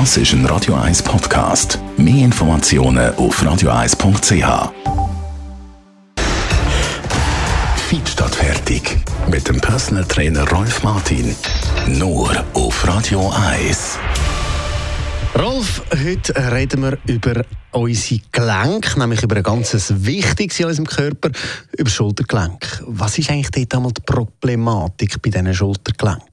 Das ist ein Radio 1 Podcast. Mehr Informationen auf radio1.ch. Feed statt fertig. Mit dem Personal Trainer Rolf Martin. Nur auf Radio 1. Rolf, heute reden wir über unsere Gelenke, nämlich über ein ganz wichtiges in unserem Körper, über Schultergelenk. Was ist eigentlich dort einmal die Problematik bei diesen Schultergelenken?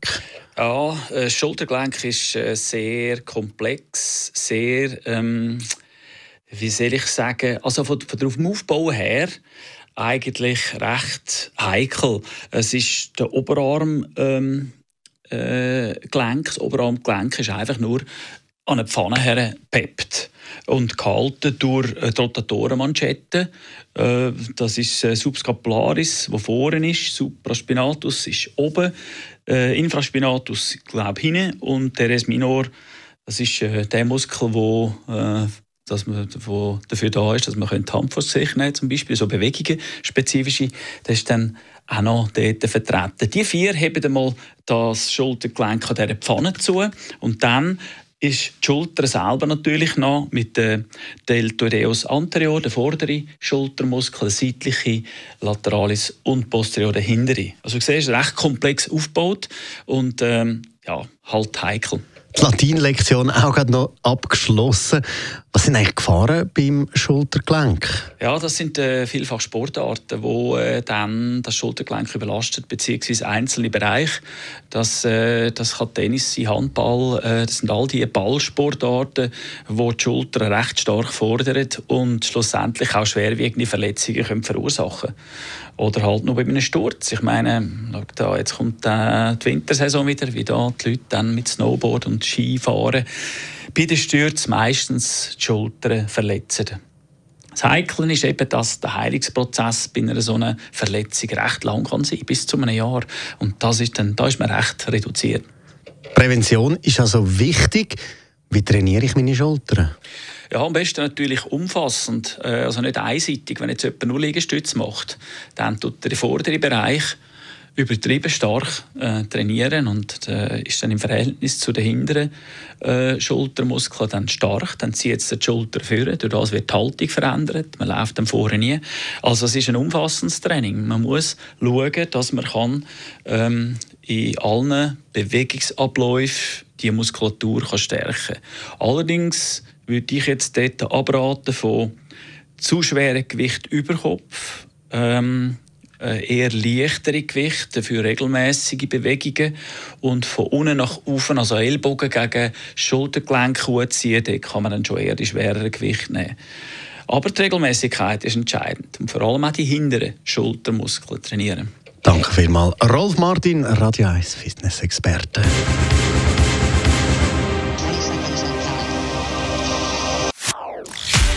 Ja, äh, Schultergelenk ist äh, sehr komplex, sehr, ähm, wie soll ich sagen, also von, von dem Aufbau her eigentlich recht heikel. Es ist der Oberarm ähm, äh, Gelenk, das Oberarmgelenk ist einfach nur an eine Pfanne hergepeppt und gehalten durch äh, die Rotatorenmanschette. Äh, das ist äh, Subscapularis, wo vorne ist, Supraspinatus ist oben, Infraspinatus glaube hinten. Und Teres minor, das ist der Muskel, wo dass man, wo dafür da ist, dass man die Hand vor sich nehmen zum Beispiel, so Bewegungen, spezifische, das ist dann auch noch dort vertreten. Die vier heben einmal das Schultergelenk an dieser Pfanne zu. Und dann ist die Schulter selber natürlich noch mit der Deltoideus anterior, der vordere Schultermuskel, der seitliche Lateralis und posterior, der hintere. Also du siehst, recht komplex aufgebaut und ähm, ja, halt heikel die Latinlektion auch gerade noch abgeschlossen. Was sind eigentlich Gefahren beim Schultergelenk? Ja, das sind äh, vielfach Sportarten, wo äh, dann das Schultergelenk überlastet, beziehungsweise einzelne Bereiche. Das, äh, das kann Tennis sein, Handball, äh, das sind all die Ballsportarten, wo die Schulter recht stark fordern und schlussendlich auch schwerwiegende Verletzungen können verursachen Oder halt nur bei einem Sturz. Ich meine, da, jetzt kommt äh, die Wintersaison wieder, wie da die Leute dann mit Snowboard und Skifahren bei den Stürzen meistens die Schultern verletzen. Das Heikle ist eben, dass der Heilungsprozess bei einer so einer Verletzung recht lang kann sein, bis zu einem Jahr. Und das ist dann, da ist man recht reduziert. Prävention ist also wichtig. Wie trainiere ich meine Schultern? Ja, am besten natürlich umfassend, äh, also nicht einseitig. Wenn jetzt jemand nur Liegestütze macht, dann tut der vordere Bereich übertrieben stark äh, trainieren und äh, ist dann im Verhältnis zu den hinteren äh, Schultermuskeln dann stark, dann zieht es die Schulter führen, durch das wird die Haltung verändert, man läuft dann vorher nie. Also es ist ein umfassendes Training. Man muss schauen, dass man kann, ähm, in allen Bewegungsabläufen die Muskulatur kann stärken kann. Allerdings würde ich jetzt dort abraten von zu schweren Gewicht über Kopf, ähm, äh, eher leichtere Gewichte für regelmäßige Bewegungen und von unten nach oben, also Ellbogen gegen Schultergelenk ziehen, dort kann man dann schon eher die schwereren Gewichte nehmen. Aber die Regelmäßigkeit ist entscheidend und vor allem auch die hinteren Schultermuskeln trainieren. Danke vielmals. Rolf Martin, Radio 1 Fitness-Experte.